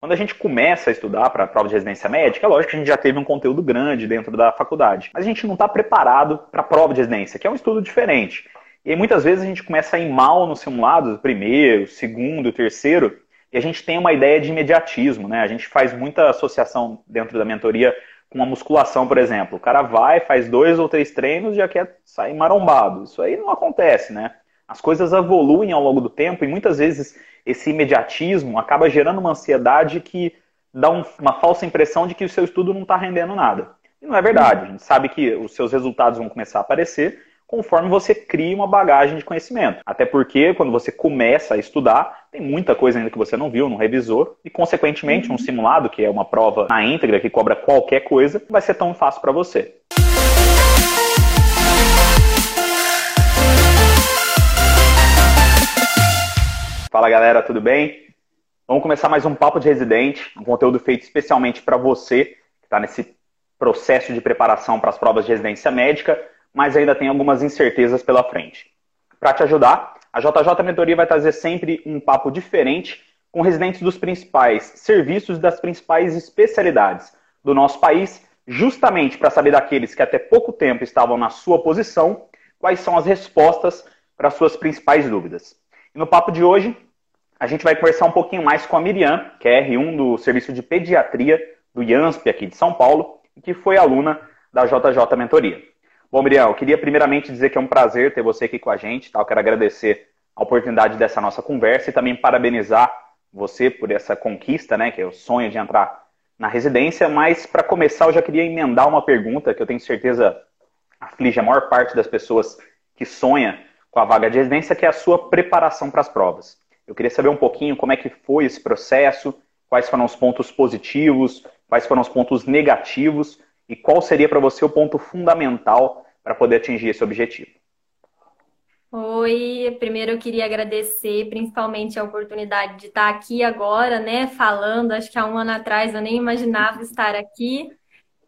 Quando a gente começa a estudar para a prova de residência médica, é lógico que a gente já teve um conteúdo grande dentro da faculdade, mas a gente não está preparado para a prova de residência, que é um estudo diferente. E aí, muitas vezes a gente começa a ir mal no simulado, primeiro, segundo, terceiro, e a gente tem uma ideia de imediatismo, né? A gente faz muita associação dentro da mentoria com a musculação, por exemplo. O cara vai, faz dois ou três treinos e já quer sair marombado. Isso aí não acontece, né? As coisas evoluem ao longo do tempo e muitas vezes esse imediatismo acaba gerando uma ansiedade que dá um, uma falsa impressão de que o seu estudo não está rendendo nada. E não é verdade. A gente sabe que os seus resultados vão começar a aparecer conforme você cria uma bagagem de conhecimento. Até porque, quando você começa a estudar, tem muita coisa ainda que você não viu, não revisou, e, consequentemente, um uhum. simulado, que é uma prova na íntegra, que cobra qualquer coisa, não vai ser tão fácil para você. Fala galera, tudo bem? Vamos começar mais um Papo de Residente, um conteúdo feito especialmente para você que está nesse processo de preparação para as provas de residência médica, mas ainda tem algumas incertezas pela frente. Para te ajudar, a JJ Mentoria vai trazer sempre um papo diferente com residentes dos principais serviços das principais especialidades do nosso país, justamente para saber daqueles que até pouco tempo estavam na sua posição, quais são as respostas para as suas principais dúvidas. E no papo de hoje, a gente vai conversar um pouquinho mais com a Miriam, que é R1 do Serviço de Pediatria do IANSP aqui de São Paulo, e que foi aluna da JJ Mentoria. Bom, Miriam, eu queria primeiramente dizer que é um prazer ter você aqui com a gente, tá? Eu quero agradecer a oportunidade dessa nossa conversa e também parabenizar você por essa conquista, né, que é o sonho de entrar na residência, mas para começar eu já queria emendar uma pergunta que eu tenho certeza aflige a maior parte das pessoas que sonha com a vaga de residência, que é a sua preparação para as provas. Eu queria saber um pouquinho como é que foi esse processo, quais foram os pontos positivos, quais foram os pontos negativos e qual seria para você o ponto fundamental para poder atingir esse objetivo. Oi, primeiro eu queria agradecer principalmente a oportunidade de estar aqui agora, né, falando. Acho que há um ano atrás eu nem imaginava estar aqui.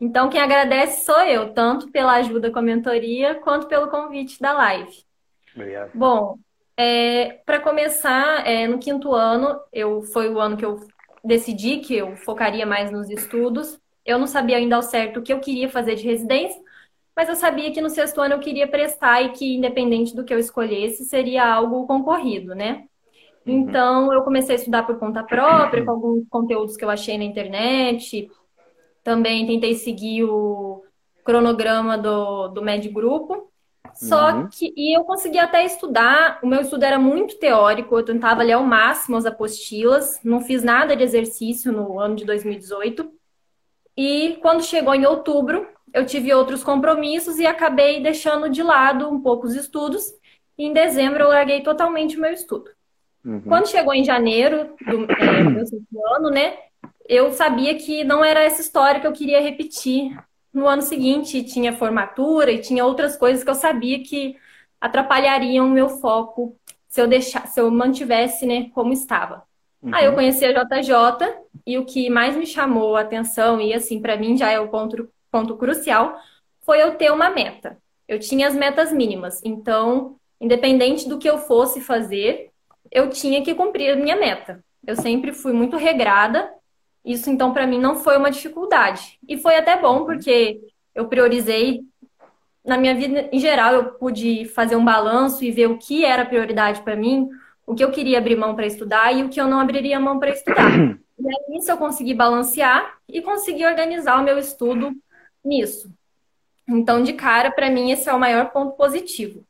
Então, quem agradece sou eu, tanto pela ajuda com a mentoria quanto pelo convite da live. Obrigado. Bom, é, para começar, é, no quinto ano, eu foi o ano que eu decidi que eu focaria mais nos estudos. Eu não sabia ainda ao certo o que eu queria fazer de residência, mas eu sabia que no sexto ano eu queria prestar e que, independente do que eu escolhesse, seria algo concorrido, né? Uhum. Então, eu comecei a estudar por conta própria, com alguns conteúdos que eu achei na internet. Também tentei seguir o cronograma do, do Med Grupo. Só uhum. que, e eu consegui até estudar, o meu estudo era muito teórico, eu tentava ler ao máximo as apostilas, não fiz nada de exercício no ano de 2018. E quando chegou em outubro, eu tive outros compromissos e acabei deixando de lado um pouco os estudos. E em dezembro eu larguei totalmente o meu estudo. Uhum. Quando chegou em janeiro do é, meu ano, né, eu sabia que não era essa história que eu queria repetir no ano seguinte tinha formatura e tinha outras coisas que eu sabia que atrapalhariam o meu foco se eu deixar, se eu mantivesse, né, como estava. Uhum. Aí eu conheci a JJ e o que mais me chamou a atenção e assim para mim já é o ponto ponto crucial foi eu ter uma meta. Eu tinha as metas mínimas, então independente do que eu fosse fazer, eu tinha que cumprir a minha meta. Eu sempre fui muito regrada isso, então, para mim, não foi uma dificuldade. E foi até bom, uhum. porque eu priorizei. Na minha vida em geral, eu pude fazer um balanço e ver o que era prioridade para mim, o que eu queria abrir mão para estudar e o que eu não abriria mão para estudar. E aí, isso eu consegui balancear e consegui organizar o meu estudo nisso. Então, de cara, para mim, esse é o maior ponto positivo.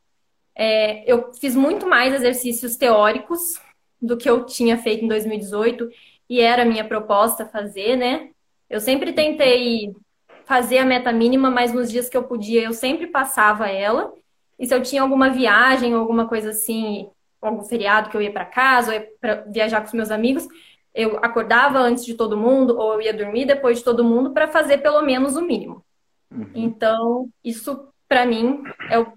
É, eu fiz muito mais exercícios teóricos do que eu tinha feito em 2018 e era a minha proposta fazer, né? Eu sempre tentei fazer a meta mínima, mas nos dias que eu podia, eu sempre passava ela. E se eu tinha alguma viagem alguma coisa assim, algum feriado que eu ia para casa, ou ia para viajar com os meus amigos, eu acordava antes de todo mundo ou eu ia dormir depois de todo mundo para fazer pelo menos o mínimo. Uhum. Então, isso para mim é o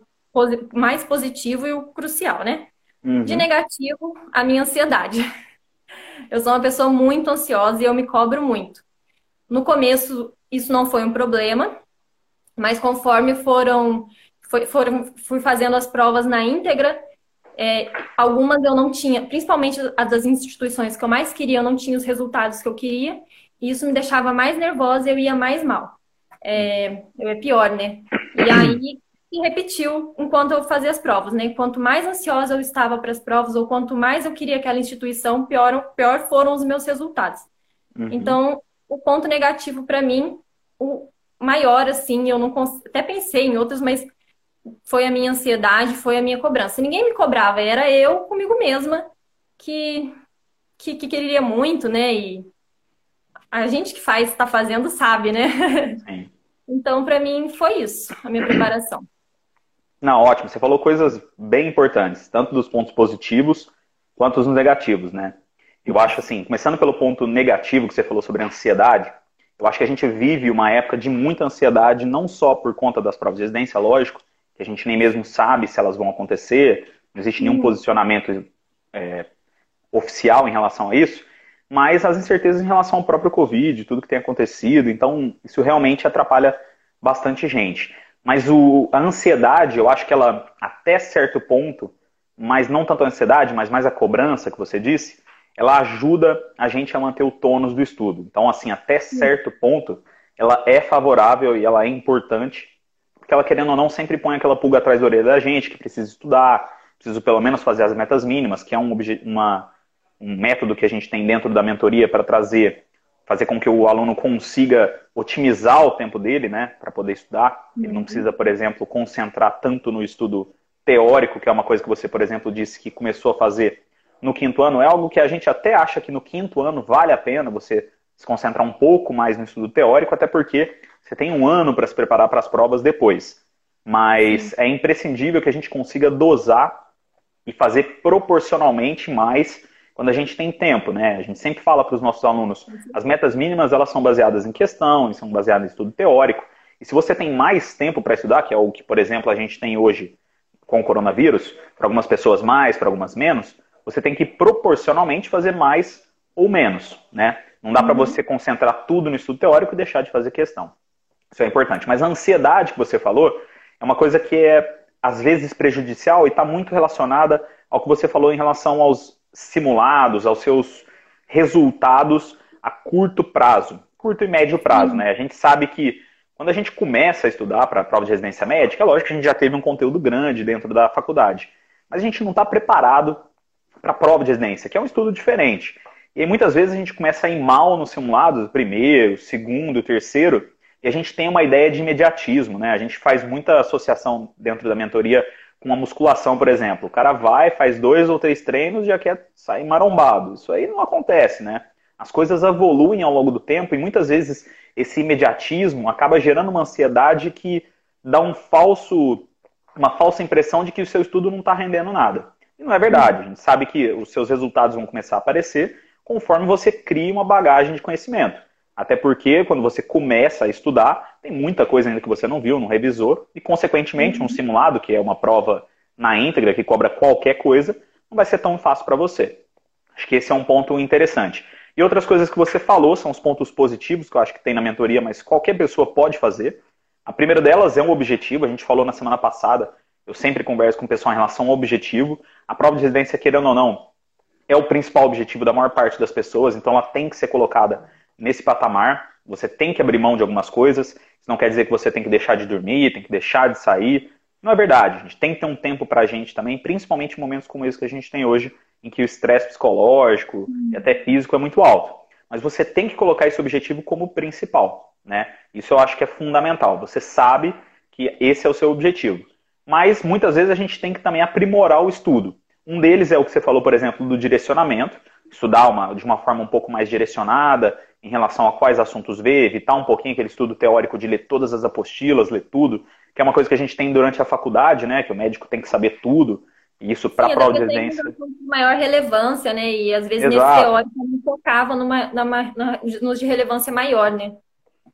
mais positivo e o crucial, né? Uhum. De negativo, a minha ansiedade. Eu sou uma pessoa muito ansiosa e eu me cobro muito. No começo, isso não foi um problema, mas conforme foram, foi, foram fui fazendo as provas na íntegra, É, algumas eu não tinha, principalmente as das instituições que eu mais queria, eu não tinha os resultados que eu queria, e isso me deixava mais nervosa e eu ia mais mal. É, eu é pior, né? E aí se repetiu enquanto eu fazia as provas, né? Quanto mais ansiosa eu estava para as provas, ou quanto mais eu queria aquela instituição, pior, pior foram os meus resultados. Uhum. Então, o ponto negativo para mim, o maior, assim, eu não cons... até pensei em outros, mas foi a minha ansiedade, foi a minha cobrança. Ninguém me cobrava, era eu comigo mesma que, que, que queria muito, né? E a gente que faz, está fazendo, sabe, né? Sim. Então, para mim, foi isso, a minha preparação. Não, ótimo. Você falou coisas bem importantes, tanto dos pontos positivos quanto dos negativos, né? Eu acho assim, começando pelo ponto negativo que você falou sobre a ansiedade, eu acho que a gente vive uma época de muita ansiedade, não só por conta das provas de residência, lógico, que a gente nem mesmo sabe se elas vão acontecer, não existe nenhum posicionamento é, oficial em relação a isso, mas as incertezas em relação ao próprio Covid, tudo que tem acontecido, então isso realmente atrapalha bastante gente. Mas o, a ansiedade, eu acho que ela, até certo ponto, mas não tanto a ansiedade, mas mais a cobrança que você disse, ela ajuda a gente a manter o tônus do estudo. Então, assim, até certo ponto, ela é favorável e ela é importante porque ela, querendo ou não, sempre põe aquela pulga atrás da orelha da gente, que precisa estudar, preciso pelo menos fazer as metas mínimas, que é um, uma, um método que a gente tem dentro da mentoria para trazer, fazer com que o aluno consiga otimizar o tempo dele, né, para poder estudar. Ele não uhum. precisa, por exemplo, concentrar tanto no estudo teórico, que é uma coisa que você, por exemplo, disse que começou a fazer no quinto ano. É algo que a gente até acha que no quinto ano vale a pena você se concentrar um pouco mais no estudo teórico, até porque você tem um ano para se preparar para as provas depois. Mas Sim. é imprescindível que a gente consiga dosar e fazer proporcionalmente mais quando a gente tem tempo, né? A gente sempre fala para os nossos alunos, as metas mínimas elas são baseadas em questão, são baseadas em estudo teórico. E se você tem mais tempo para estudar, que é o que, por exemplo, a gente tem hoje com o coronavírus, para algumas pessoas mais, para algumas menos, você tem que proporcionalmente fazer mais ou menos, né? Não dá para uhum. você concentrar tudo no estudo teórico e deixar de fazer questão. Isso é importante. Mas a ansiedade que você falou é uma coisa que é, às vezes, prejudicial e está muito relacionada ao que você falou em relação aos simulados, aos seus resultados a curto prazo, curto e médio prazo. Uhum. Né? A gente sabe que quando a gente começa a estudar para a prova de residência médica, é lógico que a gente já teve um conteúdo grande dentro da faculdade, mas a gente não está preparado para a prova de residência, que é um estudo diferente. E aí, muitas vezes a gente começa a ir mal no simulado, primeiro, segundo, terceiro, e a gente tem uma ideia de imediatismo, né? A gente faz muita associação dentro da mentoria com a musculação, por exemplo. O cara vai, faz dois ou três treinos e já quer sair marombado. Isso aí não acontece, né? As coisas evoluem ao longo do tempo e muitas vezes esse imediatismo acaba gerando uma ansiedade que dá um falso, uma falsa impressão de que o seu estudo não está rendendo nada. E não é verdade. A gente sabe que os seus resultados vão começar a aparecer conforme você cria uma bagagem de conhecimento. Até porque, quando você começa a estudar, tem muita coisa ainda que você não viu, não revisou, e, consequentemente, um uhum. simulado, que é uma prova na íntegra, que cobra qualquer coisa, não vai ser tão fácil para você. Acho que esse é um ponto interessante. E outras coisas que você falou são os pontos positivos, que eu acho que tem na mentoria, mas qualquer pessoa pode fazer. A primeira delas é um objetivo, a gente falou na semana passada, eu sempre converso com o pessoal em relação ao objetivo. A prova de residência, querendo ou não, é o principal objetivo da maior parte das pessoas, então ela tem que ser colocada nesse patamar, você tem que abrir mão de algumas coisas. Isso não quer dizer que você tem que deixar de dormir, tem que deixar de sair. Não é verdade. A gente tem que ter um tempo para a gente também, principalmente em momentos como esse que a gente tem hoje, em que o estresse psicológico hum. e até físico é muito alto. Mas você tem que colocar esse objetivo como principal. Né? Isso eu acho que é fundamental. Você sabe que esse é o seu objetivo. Mas muitas vezes a gente tem que também aprimorar o estudo. Um deles é o que você falou, por exemplo, do direcionamento. Estudar uma, de uma forma um pouco mais direcionada, em relação a quais assuntos ver, evitar um pouquinho aquele estudo teórico de ler todas as apostilas, ler tudo, que é uma coisa que a gente tem durante a faculdade, né? Que o médico tem que saber tudo. E isso para a prova de residência. de maior relevância, né? E às vezes Exato. nesse teórico não focava numa, numa, nos de relevância maior, né?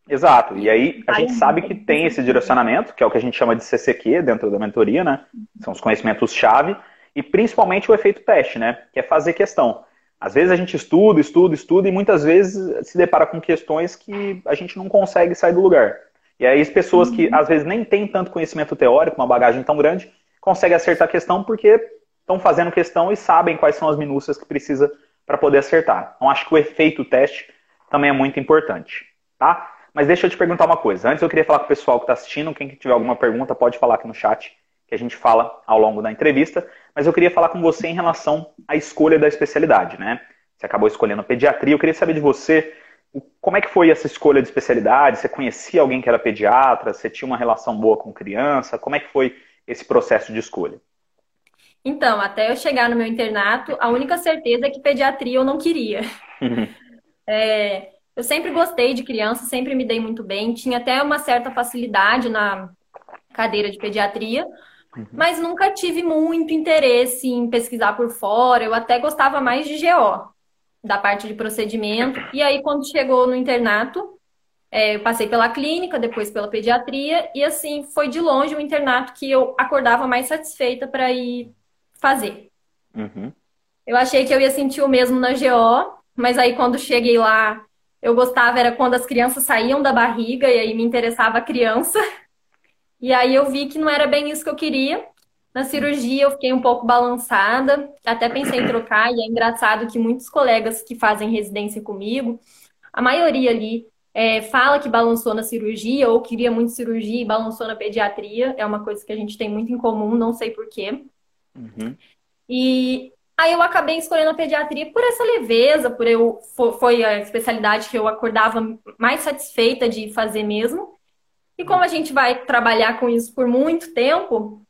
Exato. E aí a gente sabe que tem esse direcionamento, que é o que a gente chama de CCQ dentro da mentoria, né? São os conhecimentos-chave. E principalmente o efeito teste, né? Que é fazer questão. Às vezes a gente estuda, estuda, estuda e muitas vezes se depara com questões que a gente não consegue sair do lugar. E aí as pessoas que uhum. às vezes nem têm tanto conhecimento teórico, uma bagagem tão grande, conseguem acertar a questão porque estão fazendo questão e sabem quais são as minúcias que precisa para poder acertar. Então acho que o efeito teste também é muito importante, tá? Mas deixa eu te perguntar uma coisa. Antes eu queria falar com o pessoal que está assistindo, quem tiver alguma pergunta pode falar aqui no chat, que a gente fala ao longo da entrevista. Mas eu queria falar com você em relação à escolha da especialidade, né? Você acabou escolhendo pediatria. Eu queria saber de você como é que foi essa escolha de especialidade? Você conhecia alguém que era pediatra? Você tinha uma relação boa com criança? Como é que foi esse processo de escolha? Então, até eu chegar no meu internato, a única certeza é que pediatria eu não queria. Uhum. É, eu sempre gostei de criança, sempre me dei muito bem, tinha até uma certa facilidade na cadeira de pediatria, uhum. mas nunca tive muito interesse em pesquisar por fora. Eu até gostava mais de GO, da parte de procedimento. E aí, quando chegou no internato, é, eu passei pela clínica, depois pela pediatria, e assim, foi de longe o internato que eu acordava mais satisfeita para ir fazer. Uhum. Eu achei que eu ia sentir o mesmo na GO, mas aí quando cheguei lá, eu gostava era quando as crianças saíam da barriga e aí me interessava a criança. E aí eu vi que não era bem isso que eu queria. Na cirurgia eu fiquei um pouco balançada, até pensei em trocar, e é engraçado que muitos colegas que fazem residência comigo, a maioria ali é, fala que balançou na cirurgia ou queria muito cirurgia e balançou na pediatria. É uma coisa que a gente tem muito em comum, não sei porquê. Uhum. E aí eu acabei escolhendo a pediatria por essa leveza, por eu foi a especialidade que eu acordava mais satisfeita de fazer mesmo. E como a gente vai trabalhar com isso por muito tempo,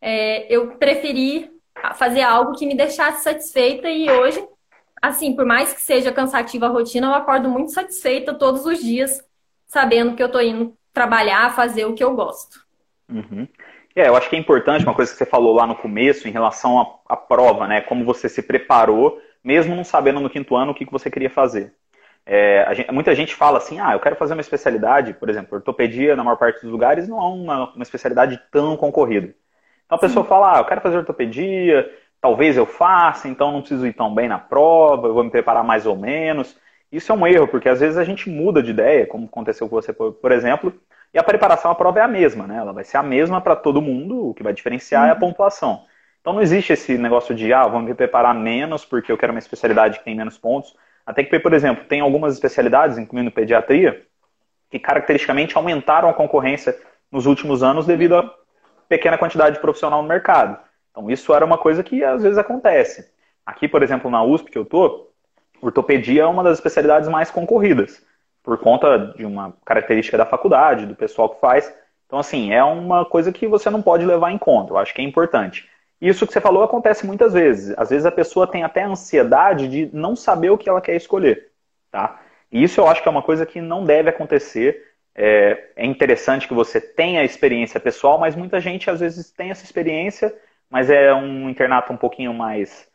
é, eu preferi fazer algo que me deixasse satisfeita e hoje, assim, por mais que seja cansativa a rotina, eu acordo muito satisfeita todos os dias, sabendo que eu estou indo trabalhar, fazer o que eu gosto. Uhum. É, eu acho que é importante uma coisa que você falou lá no começo em relação à, à prova, né? Como você se preparou, mesmo não sabendo no quinto ano o que, que você queria fazer. É, gente, muita gente fala assim, ah, eu quero fazer uma especialidade, por exemplo, ortopedia, na maior parte dos lugares, não é uma, uma especialidade tão concorrida. Então a pessoa Sim. fala, ah, eu quero fazer ortopedia, talvez eu faça, então não preciso ir tão bem na prova, eu vou me preparar mais ou menos. Isso é um erro, porque às vezes a gente muda de ideia, como aconteceu com você, por exemplo, e a preparação à prova é a mesma, né? Ela vai ser a mesma para todo mundo, o que vai diferenciar uhum. é a uhum. pontuação. Então não existe esse negócio de, ah, vamos me preparar menos porque eu quero uma especialidade que tem menos pontos. Até que, por exemplo, tem algumas especialidades, incluindo pediatria, que caracteristicamente aumentaram a concorrência nos últimos anos devido à pequena quantidade de profissional no mercado. Então isso era uma coisa que às vezes acontece. Aqui, por exemplo, na USP que eu tô, ortopedia é uma das especialidades mais concorridas por conta de uma característica da faculdade, do pessoal que faz. Então, assim, é uma coisa que você não pode levar em conta. Eu acho que é importante. Isso que você falou acontece muitas vezes. Às vezes a pessoa tem até ansiedade de não saber o que ela quer escolher, tá? E isso eu acho que é uma coisa que não deve acontecer. É, é interessante que você tenha a experiência pessoal, mas muita gente às vezes tem essa experiência, mas é um internato um pouquinho mais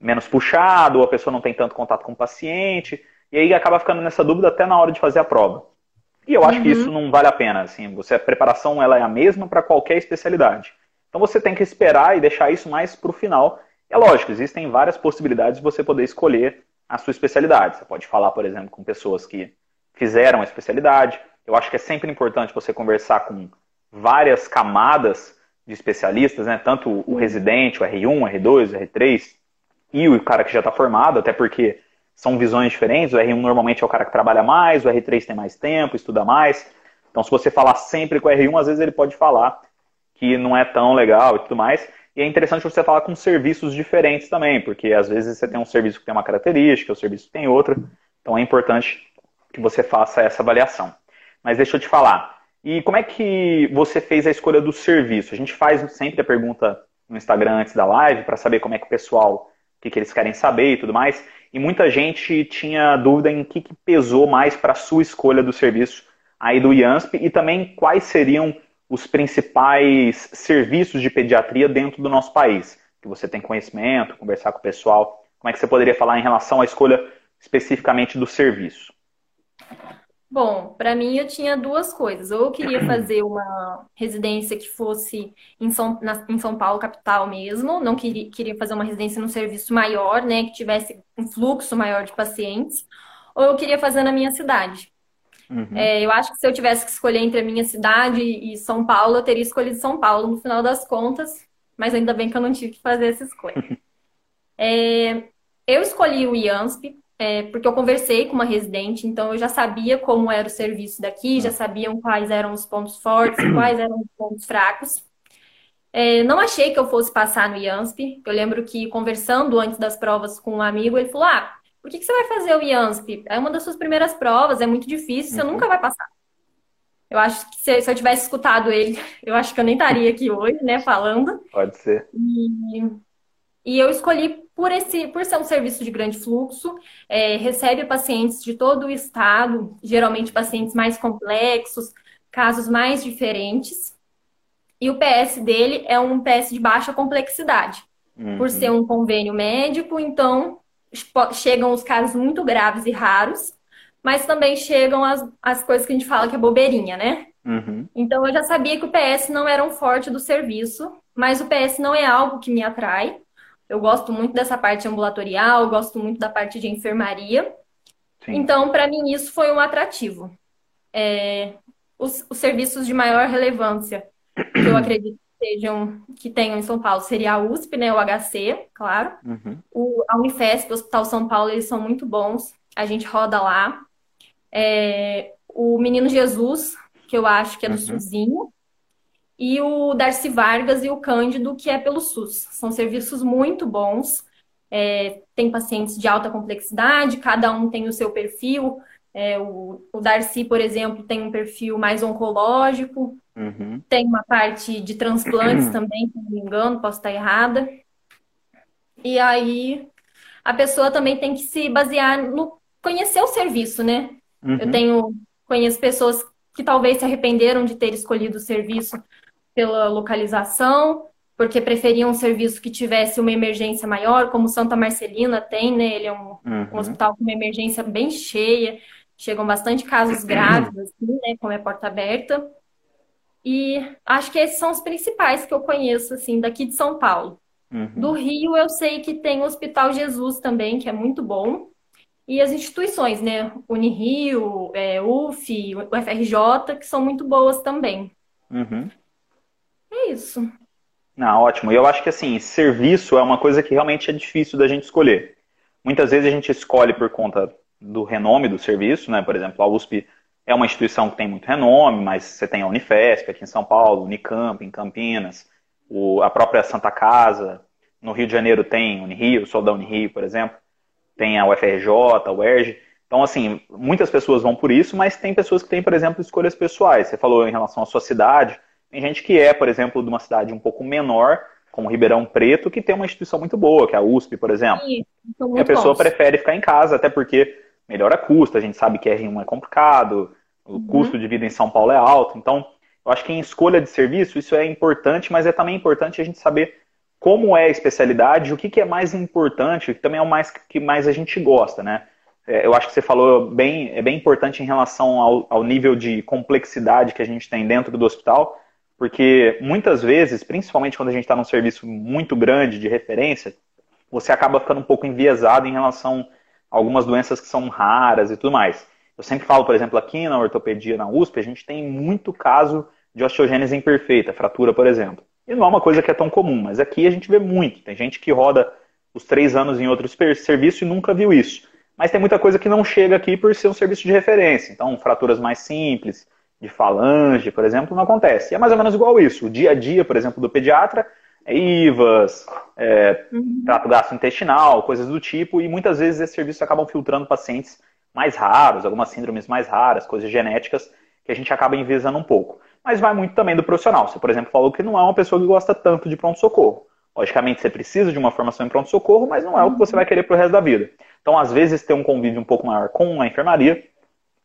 menos puxado, ou a pessoa não tem tanto contato com o paciente. E aí acaba ficando nessa dúvida até na hora de fazer a prova. E eu acho uhum. que isso não vale a pena, assim, você a preparação ela é a mesma para qualquer especialidade. Então você tem que esperar e deixar isso mais para o final. É lógico, existem várias possibilidades de você poder escolher a sua especialidade. Você pode falar, por exemplo, com pessoas que fizeram a especialidade. Eu acho que é sempre importante você conversar com várias camadas de especialistas, né? Tanto o residente, o R1, o R2, o R3 e o cara que já está formado, até porque são visões diferentes. O R1 normalmente é o cara que trabalha mais, o R3 tem mais tempo, estuda mais. Então, se você falar sempre com o R1, às vezes ele pode falar que não é tão legal e tudo mais. E é interessante você falar com serviços diferentes também, porque às vezes você tem um serviço que tem uma característica, o serviço que tem outra. Então, é importante que você faça essa avaliação. Mas deixa eu te falar. E como é que você fez a escolha do serviço? A gente faz sempre a pergunta no Instagram antes da live para saber como é que o pessoal, o que, que eles querem saber e tudo mais e muita gente tinha dúvida em que, que pesou mais para a sua escolha do serviço aí do IANSP e também quais seriam os principais serviços de pediatria dentro do nosso país, que você tem conhecimento, conversar com o pessoal. Como é que você poderia falar em relação à escolha especificamente do serviço? Bom, para mim eu tinha duas coisas. Ou eu queria fazer uma residência que fosse em São, na, em São Paulo, capital mesmo. Não queria, queria fazer uma residência num serviço maior, né? Que tivesse um fluxo maior de pacientes. Ou eu queria fazer na minha cidade. Uhum. É, eu acho que se eu tivesse que escolher entre a minha cidade e São Paulo, eu teria escolhido São Paulo no final das contas. mas ainda bem que eu não tive que fazer essa escolha. é, eu escolhi o IANSP é, porque eu conversei com uma residente, então eu já sabia como era o serviço daqui, já sabiam quais eram os pontos fortes e quais eram os pontos fracos. É, não achei que eu fosse passar no IANSP. Eu lembro que conversando antes das provas com um amigo, ele falou: Ah, por que, que você vai fazer o IANSP? É uma das suas primeiras provas, é muito difícil, você uhum. nunca vai passar. Eu acho que se, se, eu tivesse escutado ele, eu acho que eu nem estaria aqui hoje, né, falando. Pode ser. E, e eu escolhi por, esse, por ser um serviço de grande fluxo, é, recebe pacientes de todo o estado, geralmente pacientes mais complexos, casos mais diferentes. E o PS dele é um PS de baixa complexidade. Uhum. Por ser um convênio médico, então chegam os casos muito graves e raros, mas também chegam as, as coisas que a gente fala que é bobeirinha, né? Uhum. Então eu já sabia que o PS não era um forte do serviço, mas o PS não é algo que me atrai. Eu gosto muito dessa parte ambulatorial, gosto muito da parte de enfermaria. Sim. Então, para mim, isso foi um atrativo. É, os, os, serviços de maior relevância, que eu acredito sejam, que tenham em São Paulo, seria a USP, né, o HC, claro. Uhum. O, a Unifesp, o Hospital São Paulo, eles são muito bons. A gente roda lá. É, o Menino Jesus, que eu acho que é do uhum. Suzinho e o Darcy Vargas e o Cândido, que é pelo SUS. São serviços muito bons. É, tem pacientes de alta complexidade, cada um tem o seu perfil. É, o, o, Darcy, por exemplo, tem um perfil mais oncológico, uhum. tem uma parte de transplantes uhum. também, se não me engano, posso estar errada. E aí a pessoa também tem que se basear no conhecer o serviço, né? Uhum. Eu tenho conheço pessoas que talvez se arrependeram de ter escolhido o serviço pela localização, porque preferiam um serviço que tivesse uma emergência maior, como Santa Marcelina tem, né? Ele é um, uhum. um hospital com uma emergência bem cheia, chegam bastante casos graves, assim, né? Como é porta aberta. E acho que esses são os principais que eu conheço, assim, daqui de São Paulo. Uhum. Do Rio, eu sei que tem o Hospital Jesus também, que é muito bom. E as instituições, né? Unirio, é, UF, UFRJ, que são muito boas também. Uhum. É isso. Não, ótimo. E eu acho que assim, serviço é uma coisa que realmente é difícil da gente escolher. Muitas vezes a gente escolhe por conta do renome do serviço, né? Por exemplo, a USP é uma instituição que tem muito renome, mas você tem a Unifesp aqui em São Paulo, Unicamp em Campinas, o, a própria Santa Casa, no Rio de Janeiro tem Unirio, sou da Unirio, por exemplo, tem a UFRJ, a UERJ. Então, assim, muitas pessoas vão por isso, mas tem pessoas que têm, por exemplo, escolhas pessoais. Você falou em relação à sua cidade, tem gente que é, por exemplo, de uma cidade um pouco menor, como Ribeirão Preto, que tem uma instituição muito boa, que é a USP, por exemplo. Sim, e a pessoa bons. prefere ficar em casa, até porque melhora custo, a gente sabe que R1 é complicado, o uhum. custo de vida em São Paulo é alto. Então, eu acho que em escolha de serviço, isso é importante, mas é também importante a gente saber como é a especialidade, o que, que é mais importante, que também é o mais que mais a gente gosta, né? É, eu acho que você falou bem, é bem importante em relação ao, ao nível de complexidade que a gente tem dentro do hospital, porque muitas vezes, principalmente quando a gente está num serviço muito grande de referência, você acaba ficando um pouco enviesado em relação algumas doenças que são raras e tudo mais. Eu sempre falo, por exemplo, aqui na ortopedia, na USP, a gente tem muito caso de osteogênese imperfeita, fratura, por exemplo. E não é uma coisa que é tão comum, mas aqui a gente vê muito. Tem gente que roda os três anos em outro serviço e nunca viu isso. Mas tem muita coisa que não chega aqui por ser um serviço de referência. Então, fraturas mais simples, de falange, por exemplo, não acontece. E é mais ou menos igual isso. O dia a dia, por exemplo, do pediatra IVAs, é, uhum. trato gastrointestinal, coisas do tipo, e muitas vezes esses serviços acabam filtrando pacientes mais raros, algumas síndromes mais raras, coisas genéticas, que a gente acaba enviesando um pouco. Mas vai muito também do profissional. Você, por exemplo, falou que não é uma pessoa que gosta tanto de pronto-socorro. Logicamente, você precisa de uma formação em pronto-socorro, mas não é o que você vai querer para o resto da vida. Então, às vezes, ter um convívio um pouco maior com a enfermaria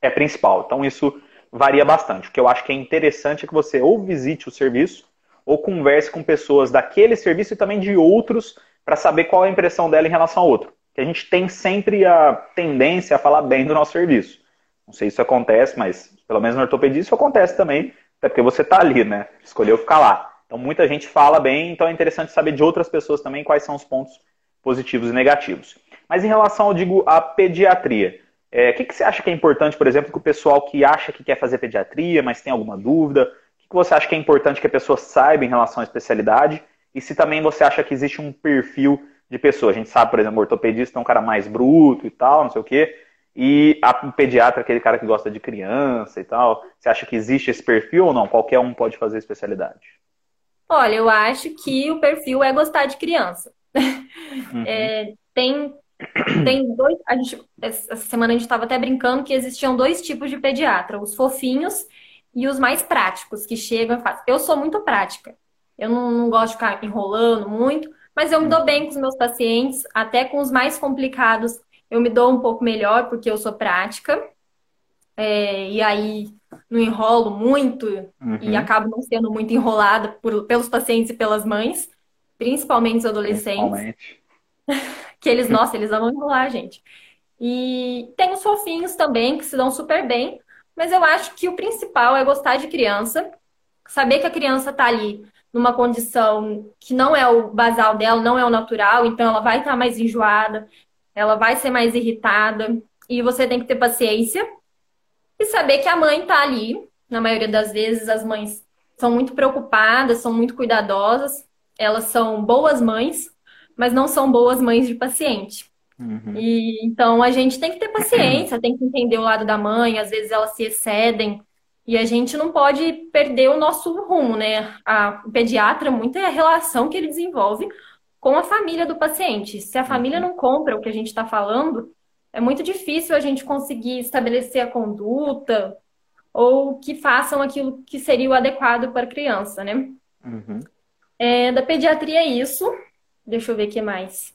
é principal. Então, isso varia bastante. O que eu acho que é interessante é que você ou visite o serviço ou converse com pessoas daquele serviço e também de outros para saber qual é a impressão dela em relação ao outro. Que a gente tem sempre a tendência a falar bem do nosso serviço. Não sei se isso acontece, mas pelo menos na ortopedia isso acontece também, até porque você está ali, né? Escolheu ficar lá. Então muita gente fala bem, então é interessante saber de outras pessoas também quais são os pontos positivos e negativos. Mas em relação, eu digo, à pediatria, é, o que, que, você acha que é importante, por exemplo, que o pessoal que acha que quer fazer pediatria, mas tem alguma dúvida, que, você acha que é importante que a pessoa saiba em relação à especialidade? e se também você acha que existe um perfil de pessoa. A gente sabe, por exemplo, o ortopedista é um cara mais bruto e tal, não sei o quê, e a, o pediatra é aquele cara que gosta de criança e tal. Você acha que existe esse perfil ou não? Qualquer um pode fazer especialidade? Olha, eu acho que o perfil é gostar de criança. Uhum. É, tem, tem dois. A gente, essa semana a gente estava até brincando que existiam dois tipos de pediatra: os fofinhos e os mais práticos, que chegam e fazem. Eu sou muito prática. Eu não, não gosto de ficar enrolando muito, mas eu me dou bem com os meus pacientes, até com os mais complicados eu me dou um pouco melhor porque eu sou prática. É, e aí não enrolo muito uhum. e acabo não sendo muito enrolada por, pelos pacientes e pelas mães, principalmente os adolescentes. Principalmente. que eles, nossa, eles amam enrolar, gente. E tem os fofinhos também, que se dão super bem, mas eu acho que o principal é gostar de criança, saber que a criança está ali numa condição que não é o basal dela, não é o natural, então ela vai estar tá mais enjoada, ela vai ser mais irritada, e você tem que ter paciência e saber que a mãe está ali. Na maioria das vezes, as mães são muito preocupadas, são muito cuidadosas, elas são boas mães, mas não são boas mães de paciente. Uhum. E então a gente tem que ter paciência, tem que entender o lado da mãe, às vezes elas se excedem e a gente não pode perder o nosso rumo, né? A, o pediatra, muito é a relação que ele desenvolve com a família do paciente. Se a família uhum. não compra o que a gente está falando, é muito difícil a gente conseguir estabelecer a conduta ou que façam aquilo que seria o adequado para a criança, né? Uhum. É, da pediatria é isso. Deixa eu ver o que mais.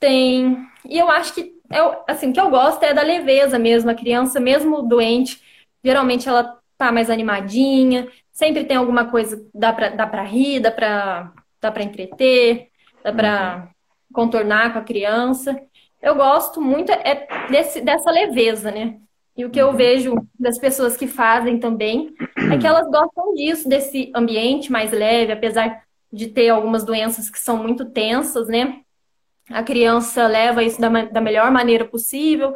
Tem. E eu acho que eu, assim, o que eu gosto é da leveza mesmo. A criança, mesmo doente, geralmente ela tá mais animadinha, sempre tem alguma coisa, dá pra, dá pra rir, dá pra, dá pra entreter, dá pra uhum. contornar com a criança. Eu gosto muito é desse, dessa leveza, né? E o que eu uhum. vejo das pessoas que fazem também é que elas gostam disso, desse ambiente mais leve, apesar de ter algumas doenças que são muito tensas, né? A criança leva isso da, da melhor maneira possível.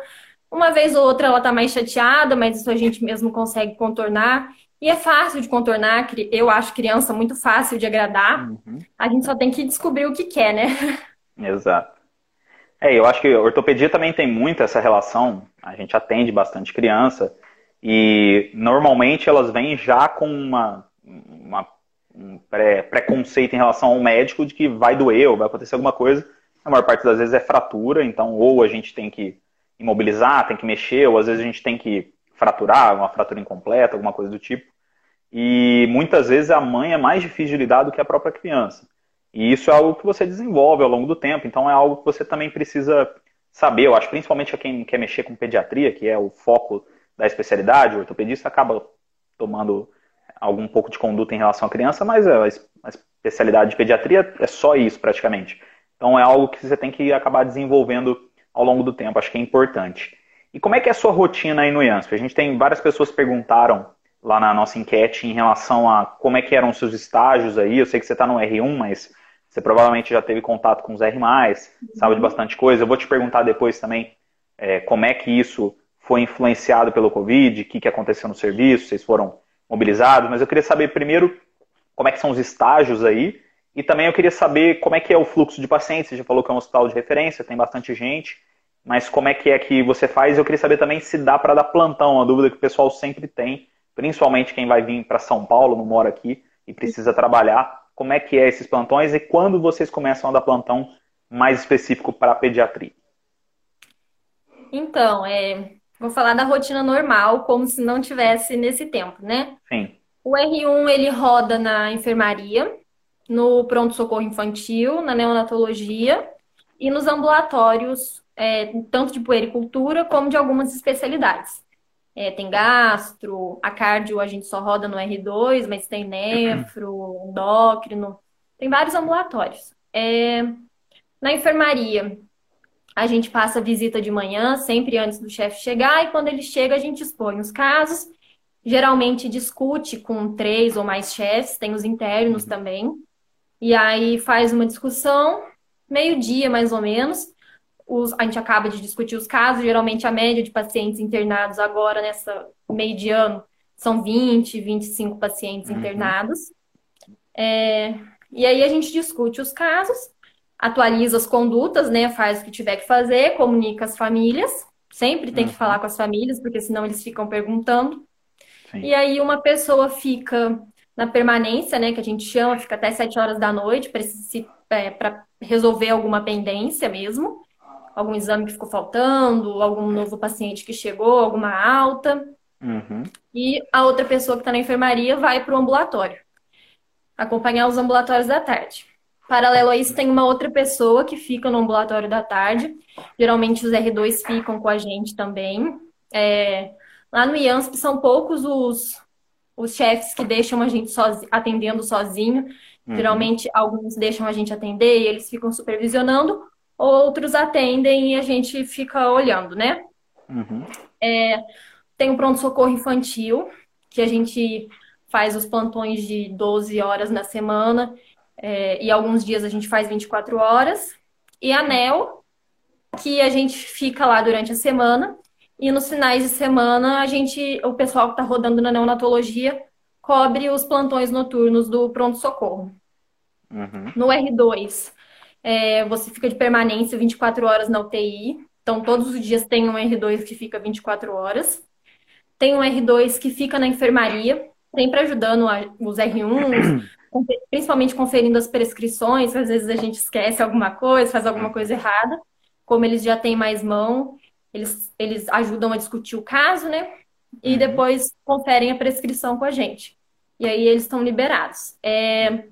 Uma vez ou outra ela tá mais chateada, mas isso a gente mesmo consegue contornar. E é fácil de contornar, eu acho criança muito fácil de agradar. Uhum. A gente só tem que descobrir o que quer, né? Exato. É, eu acho que a ortopedia também tem muito essa relação. A gente atende bastante criança e normalmente elas vêm já com uma, uma um pré, preconceito em relação ao médico de que vai doer ou vai acontecer alguma coisa. A maior parte das vezes é fratura, então ou a gente tem que imobilizar, tem que mexer, ou às vezes a gente tem que fraturar, uma fratura incompleta, alguma coisa do tipo. E muitas vezes a mãe é mais difícil de lidar do que a própria criança. E isso é algo que você desenvolve ao longo do tempo, então é algo que você também precisa saber. Eu acho principalmente a quem quer mexer com pediatria, que é o foco da especialidade, o ortopedista acaba tomando algum pouco de conduta em relação à criança, mas a especialidade de pediatria é só isso praticamente. Então é algo que você tem que acabar desenvolvendo ao longo do tempo, acho que é importante. E como é que é a sua rotina aí no IANSP? A gente tem várias pessoas perguntaram lá na nossa enquete em relação a como é que eram os seus estágios aí. Eu sei que você está no R1, mas você provavelmente já teve contato com os R+, uhum. sabe de bastante coisa. Eu vou te perguntar depois também é, como é que isso foi influenciado pelo Covid, o que, que aconteceu no serviço, vocês foram mobilizados, mas eu queria saber primeiro como é que são os estágios aí, e também eu queria saber como é que é o fluxo de pacientes, você já falou que é um hospital de referência, tem bastante gente, mas como é que é que você faz? Eu queria saber também se dá para dar plantão, uma dúvida que o pessoal sempre tem, principalmente quem vai vir para São Paulo, não mora aqui e precisa trabalhar, como é que é esses plantões e quando vocês começam a dar plantão mais específico para pediatria? Então, é, vou falar da rotina normal, como se não tivesse nesse tempo, né? Sim. O R1 ele roda na enfermaria, no pronto-socorro infantil, na neonatologia e nos ambulatórios, é, tanto de puericultura como de algumas especialidades. É, tem gastro, a cardio a gente só roda no R2, mas tem nefro, endócrino, tem vários ambulatórios. É, na enfermaria, a gente passa visita de manhã, sempre antes do chefe chegar, e quando ele chega, a gente expõe os casos. Geralmente discute com três ou mais chefes, tem os internos uhum. também. E aí faz uma discussão, meio-dia mais ou menos os, a gente acaba de discutir os casos, geralmente a média de pacientes internados agora, nessa meio de ano, são 20, 25 pacientes uhum. internados. É, E aí a gente discute os casos, atualiza as condutas, né? Faz o que tiver que fazer, comunica as famílias. Sempre tem que uhum. falar com as famílias, porque senão eles ficam perguntando. Sim. E aí uma pessoa fica na permanência, né? Que a gente chama, fica até sete horas da noite para é, resolver alguma pendência mesmo. Algum exame que ficou faltando, algum novo paciente que chegou, alguma alta. Uhum. E a outra pessoa que está na enfermaria vai para o ambulatório acompanhar os ambulatórios da tarde. Paralelo a isso, tem uma outra pessoa que fica no ambulatório da tarde. Geralmente os R2 ficam com a gente também. É, lá no IANSP são poucos os, os chefes que deixam a gente atendendo sozinho. Uhum. Geralmente alguns deixam a gente atender e eles ficam supervisionando, outros atendem e a gente fica olhando, né? Uhum. É, tem o pronto-socorro infantil, que a gente faz os plantões de 12 horas na semana, é, e alguns dias a gente faz 24 horas. E a NEL, que a gente fica lá durante a semana, e nos finais de semana a gente, o pessoal que está rodando na neonatologia, cobre os plantões noturnos do pronto-socorro. Uhum. No R2, é, você fica de permanência 24 horas na UTI. Então, todos os dias tem um R2 que fica 24 horas. Tem um R2 que fica na enfermaria sempre ajudando os R1s, principalmente conferindo as prescrições, às vezes a gente esquece alguma coisa, faz alguma coisa errada. Como eles já têm mais mão, eles, eles ajudam a discutir o caso, né? E uhum. depois conferem a prescrição com a gente. E aí eles estão liberados. É,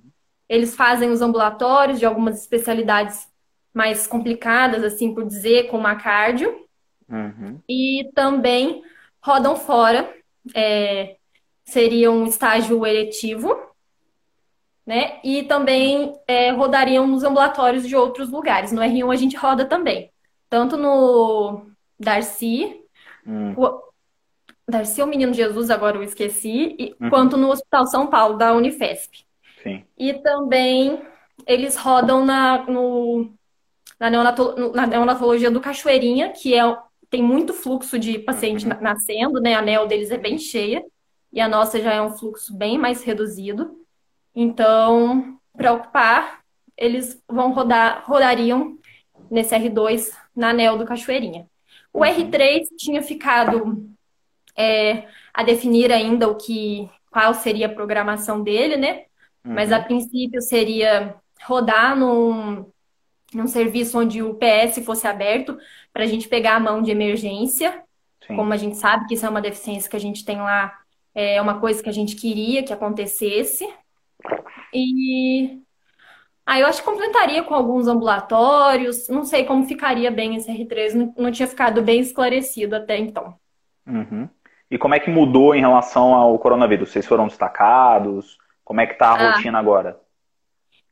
eles fazem os ambulatórios de algumas especialidades mais complicadas, assim por dizer, como a cardio. Uhum. E também rodam fora. É, seria um estágio eletivo, né? E também é, rodariam nos ambulatórios de outros lugares. No R1 a gente roda também. Tanto no Darcy, hum. o, Darcy é o Menino Jesus, agora eu esqueci, e, uhum. quanto no Hospital São Paulo, da Unifesp. Sim. E também eles rodam na, no, na, neonato, na neonatologia do Cachoeirinha, que é, tem muito fluxo de paciente uhum. nascendo, né? A NEL deles é bem cheia e a nossa já é um fluxo bem mais reduzido. Então, para ocupar, eles vão rodar, rodariam nesse R2 na anel do Cachoeirinha. O R3 tinha ficado é, a definir ainda o que qual seria a programação dele, né? Uhum. Mas a princípio seria rodar num, num serviço onde o PS fosse aberto para a gente pegar a mão de emergência. Sim. Como a gente sabe que isso é uma deficiência que a gente tem lá é uma coisa que a gente queria que acontecesse. E ah, eu acho que completaria com alguns ambulatórios, não sei como ficaria bem esse R3, não, não tinha ficado bem esclarecido até então. Uhum. E como é que mudou em relação ao coronavírus? Vocês foram destacados? Como é que está a ah. rotina agora?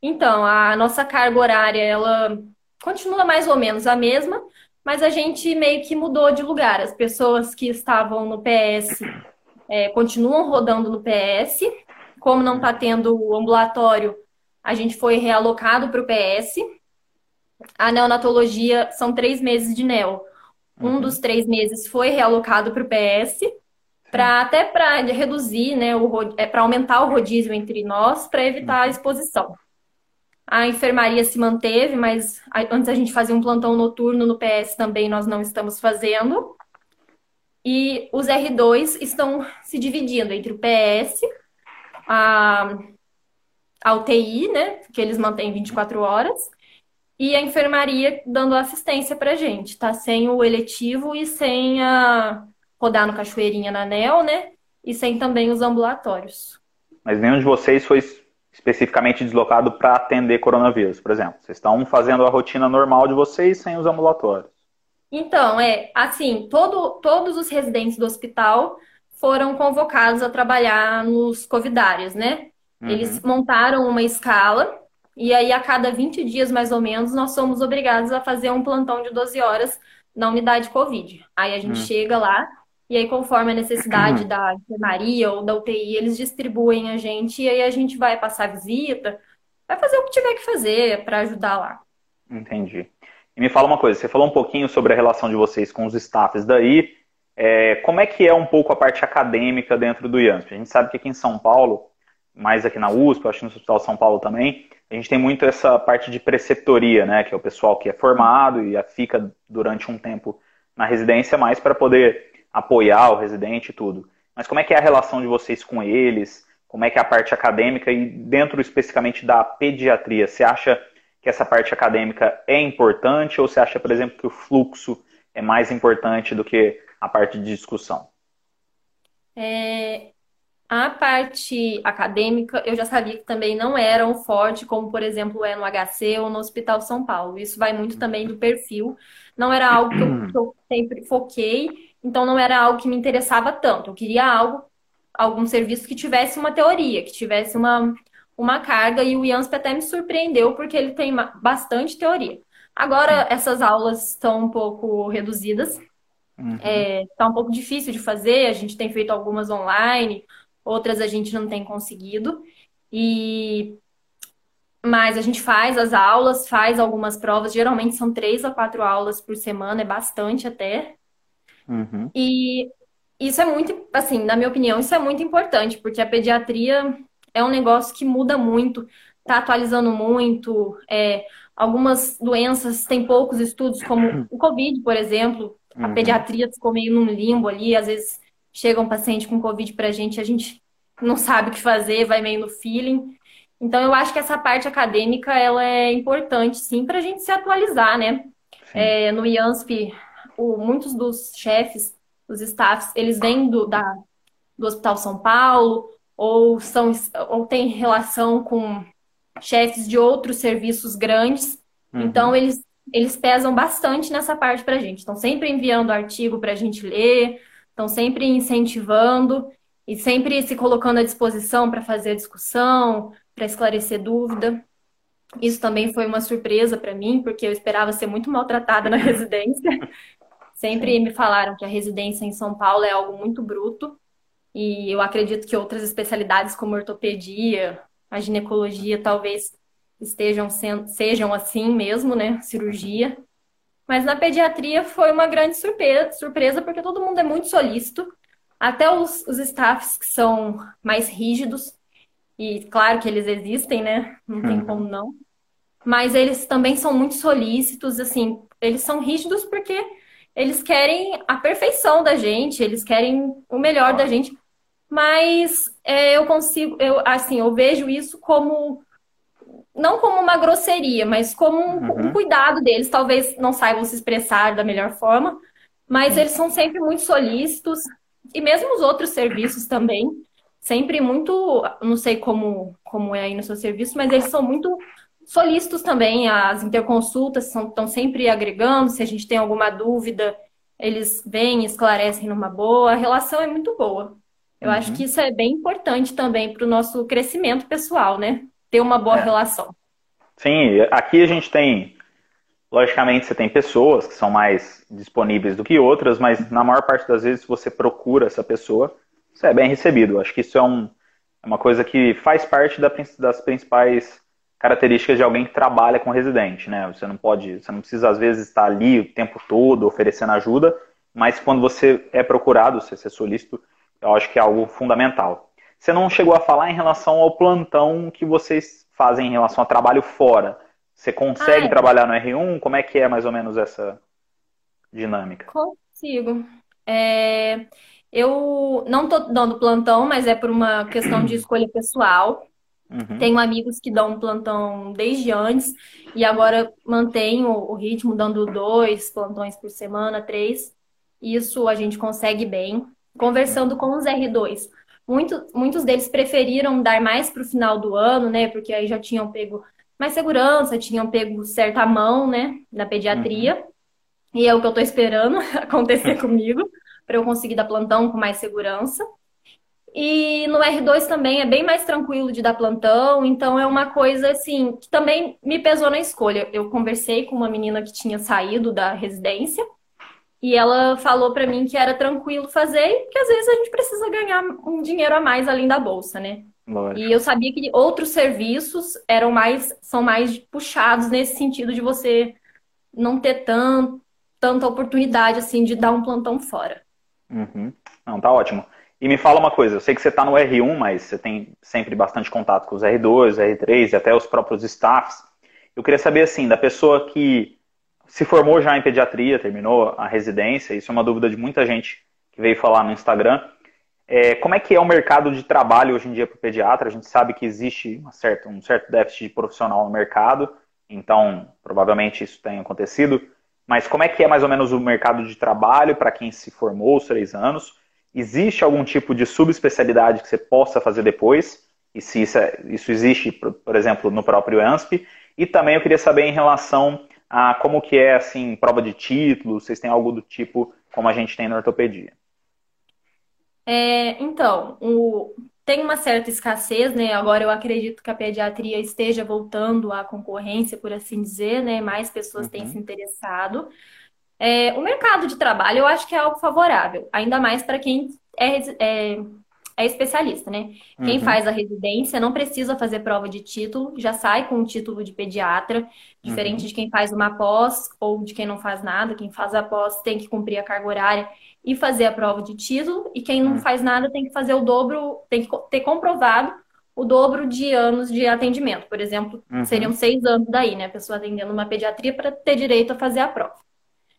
Então, a nossa carga horária, ela continua mais ou menos a mesma, mas a gente meio que mudou de lugar. As pessoas que estavam no PS é, continuam rodando no PS. Como não está tendo o ambulatório, a gente foi realocado para o PS. A neonatologia são três meses de neo. Um uhum. dos três meses foi realocado para o PS, para até para reduzir, né, o, é, para aumentar o rodízio entre nós, para evitar a uhum. exposição. A enfermaria se manteve, mas antes a gente fazia um plantão noturno no PS também, nós não estamos fazendo. E os R2 estão se dividindo entre o PS, a, a UTI, né, que eles mantêm 24 horas, e a enfermaria dando assistência para gente. Tá sem o eletivo e sem a rodar no Cachoeirinha na NEL, né? E sem também os ambulatórios. Mas nenhum de vocês foi especificamente deslocado para atender coronavírus, por exemplo. Vocês estão fazendo a rotina normal de vocês sem os ambulatórios. Então, é assim, todo, todos os residentes do hospital foram convocados a trabalhar nos covidários, né? Uhum. Eles montaram uma escala e aí a cada 20 dias mais ou menos nós somos obrigados a fazer um plantão de 12 horas na unidade Covid. Aí a gente uhum. chega lá e aí conforme a necessidade uhum. da enfermaria ou da UTI, eles distribuem a gente e aí a gente vai passar visita, vai fazer o que tiver que fazer para ajudar lá. Entendi. E me fala uma coisa, você falou um pouquinho sobre a relação de vocês com os staffs daí. É, como é que é um pouco a parte acadêmica dentro do IANSP? A gente sabe que aqui em São Paulo, mais aqui na USP, acho que no Hospital São Paulo também, a gente tem muito essa parte de preceptoria, né? Que é o pessoal que é formado e fica durante um tempo na residência mais para poder apoiar o residente e tudo. Mas como é que é a relação de vocês com eles? Como é que é a parte acadêmica e dentro especificamente da pediatria? Você acha que essa parte acadêmica é importante ou você acha, por exemplo, que o fluxo é mais importante do que a parte de discussão? É, a parte acadêmica, eu já sabia que também não era um forte, como, por exemplo, é no HC ou no Hospital São Paulo. Isso vai muito também do perfil. Não era algo que eu, que eu sempre foquei, então não era algo que me interessava tanto. Eu queria algo, algum serviço que tivesse uma teoria, que tivesse uma, uma carga, e o IANSP até me surpreendeu, porque ele tem bastante teoria. Agora, essas aulas estão um pouco reduzidas, Uhum. É, tá um pouco difícil de fazer, a gente tem feito algumas online, outras a gente não tem conseguido. E mas a gente faz as aulas, faz algumas provas, geralmente são três a quatro aulas por semana, é bastante até. Uhum. E isso é muito, assim, na minha opinião, isso é muito importante, porque a pediatria é um negócio que muda muito, tá atualizando muito. É, algumas doenças têm poucos estudos, como o Covid, por exemplo. A uhum. pediatria ficou meio num limbo ali, às vezes chega um paciente com Covid pra gente, a gente não sabe o que fazer, vai meio no feeling. Então, eu acho que essa parte acadêmica ela é importante, sim, para a gente se atualizar, né? É, no IANSP, o, muitos dos chefes, os staffs, eles vêm do, da, do Hospital São Paulo ou, são, ou têm relação com chefes de outros serviços grandes. Uhum. Então, eles, eles pesam bastante nessa parte para a gente. Estão sempre enviando artigo para a gente ler, estão sempre incentivando e sempre se colocando à disposição para fazer a discussão, para esclarecer dúvida. Isso também foi uma surpresa para mim, porque eu esperava ser muito maltratada na residência. Sempre me falaram que a residência em São Paulo é algo muito bruto, e eu acredito que outras especialidades como ortopedia, a ginecologia talvez estejam sendo, sejam assim mesmo, né? Cirurgia. Mas na pediatria foi uma grande surpresa, surpresa porque todo mundo é muito solícito até os, os staffs que são mais rígidos, e claro que eles existem, né? Não tem uhum. como não. Mas eles também são muito solícitos, assim, eles são rígidos porque eles querem a perfeição da gente, eles querem o melhor da gente. Mas é, eu consigo, eu assim, eu vejo isso como não como uma grosseria, mas como um, uhum. um cuidado deles. Talvez não saibam se expressar da melhor forma, mas eles são sempre muito solícitos, e mesmo os outros serviços também, sempre muito, não sei como, como é aí no seu serviço, mas eles são muito solícitos também, as interconsultas são, estão sempre agregando, se a gente tem alguma dúvida, eles vêm, esclarecem numa boa, a relação é muito boa. Eu uhum. acho que isso é bem importante também para o nosso crescimento pessoal, né? Ter uma boa é. relação. Sim, aqui a gente tem Logicamente, você tem pessoas que são mais disponíveis do que outras, mas na maior parte das vezes, se você procura essa pessoa, você é bem recebido. Acho que isso é, um, é uma coisa que faz parte da, das principais características de alguém que trabalha com residente, né? Você não pode, você não precisa às vezes estar ali o tempo todo oferecendo ajuda, mas quando você é procurado, você é solícito, eu acho que é algo fundamental. Você não chegou a falar em relação ao plantão que vocês fazem em relação ao trabalho fora. Você consegue Ai. trabalhar no R1? Como é que é mais ou menos essa dinâmica? Consigo. É, eu não estou dando plantão, mas é por uma questão de escolha pessoal. Uhum. Tenho amigos que dão plantão desde antes e agora mantenho o ritmo dando dois plantões por semana, três. Isso a gente consegue bem. Conversando com os R2, muito, muitos deles preferiram dar mais para o final do ano, né? Porque aí já tinham pego mais segurança, tinham pego certa mão, né, na pediatria. Uhum. E é o que eu tô esperando acontecer comigo, para eu conseguir dar plantão com mais segurança. E no R2 também é bem mais tranquilo de dar plantão, então é uma coisa assim que também me pesou na escolha. Eu conversei com uma menina que tinha saído da residência e ela falou para mim que era tranquilo fazer e que às vezes a gente precisa ganhar um dinheiro a mais além da bolsa, né? Lógico. E eu sabia que outros serviços eram mais, são mais puxados nesse sentido de você não ter tão, tanta oportunidade assim de dar um plantão fora. Uhum. Não, tá ótimo. E me fala uma coisa, eu sei que você está no R1, mas você tem sempre bastante contato com os R2, R3 e até os próprios staffs. Eu queria saber, assim, da pessoa que se formou já em pediatria, terminou a residência, isso é uma dúvida de muita gente que veio falar no Instagram. É, como é que é o mercado de trabalho hoje em dia para o pediatra? A gente sabe que existe certa, um certo déficit de profissional no mercado, então provavelmente isso tem acontecido. Mas como é que é mais ou menos o mercado de trabalho para quem se formou os três anos? Existe algum tipo de subespecialidade que você possa fazer depois? E se isso, é, isso existe, por exemplo, no próprio ANSP? E também eu queria saber em relação a como que é, assim, prova de título, vocês têm algo do tipo como a gente tem na ortopedia? É, então, o, tem uma certa escassez, né? Agora eu acredito que a pediatria esteja voltando à concorrência, por assim dizer, né? Mais pessoas uhum. têm se interessado. É, o mercado de trabalho eu acho que é algo favorável, ainda mais para quem é, é, é, especialista, né? Quem uhum. faz a residência não precisa fazer prova de título, já sai com o título de pediatra, diferente uhum. de quem faz uma pós ou de quem não faz nada. Quem faz a pós tem que cumprir a carga horária e fazer a prova de título, e quem não uhum. faz nada tem que fazer o dobro, tem que ter comprovado o dobro de anos de atendimento. Por exemplo, uhum. seriam seis anos daí, né? A pessoa atendendo uma pediatria para ter direito a fazer a prova.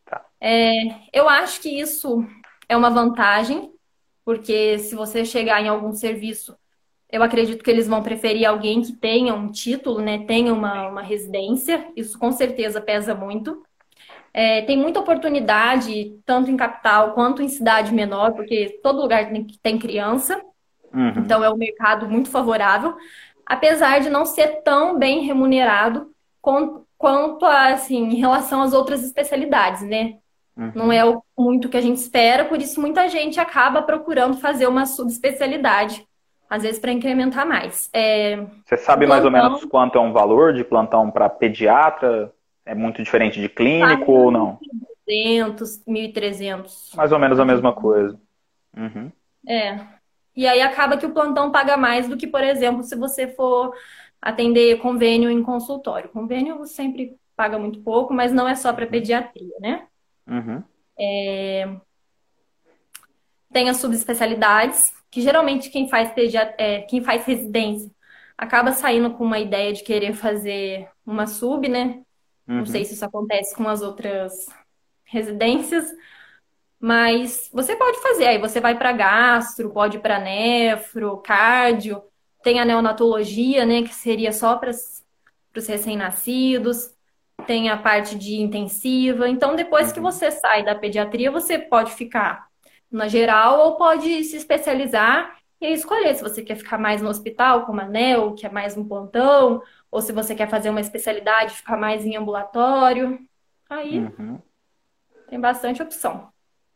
Tá. É, eu acho que isso é uma vantagem, porque se você chegar em algum serviço, eu acredito que eles vão preferir alguém que tenha um título, né? Tenha uma, uma residência. Isso com certeza pesa muito. É, tem muita oportunidade, tanto em capital quanto em cidade menor, porque todo lugar tem, tem criança. Uhum. Então é um mercado muito favorável, apesar de não ser tão bem remunerado com, quanto a, assim, em relação às outras especialidades, né? Uhum. Não é o, muito o que a gente espera, por isso muita gente acaba procurando fazer uma subespecialidade, às vezes para incrementar mais. É, Você sabe plantão... mais ou menos quanto é um valor de plantão para pediatra? É muito diferente de clínico ou não? 1.200, 1.300. Mais ou menos a mesma coisa. Uhum. É. E aí acaba que o plantão paga mais do que, por exemplo, se você for atender convênio em consultório. Convênio sempre paga muito pouco, mas não é só para pediatria, né? Uhum. É... Tem as subespecialidades, que geralmente quem faz, pediat... É, quem faz residência acaba saindo com uma ideia de querer fazer uma sub, né? Uhum. Não sei se isso acontece com as outras residências, mas você pode fazer. Aí você vai para gastro, pode ir para nefro, cardio, tem a neonatologia, né, que seria só para os recém-nascidos, tem a parte de intensiva. Então, depois que uhum. você sai da pediatria, você pode ficar na geral ou pode se especializar e escolher se você quer ficar mais no hospital, como a NEO, que é mais um plantão, ou se você quer fazer uma especialidade, ficar mais em ambulatório. Aí uhum. tem bastante opção.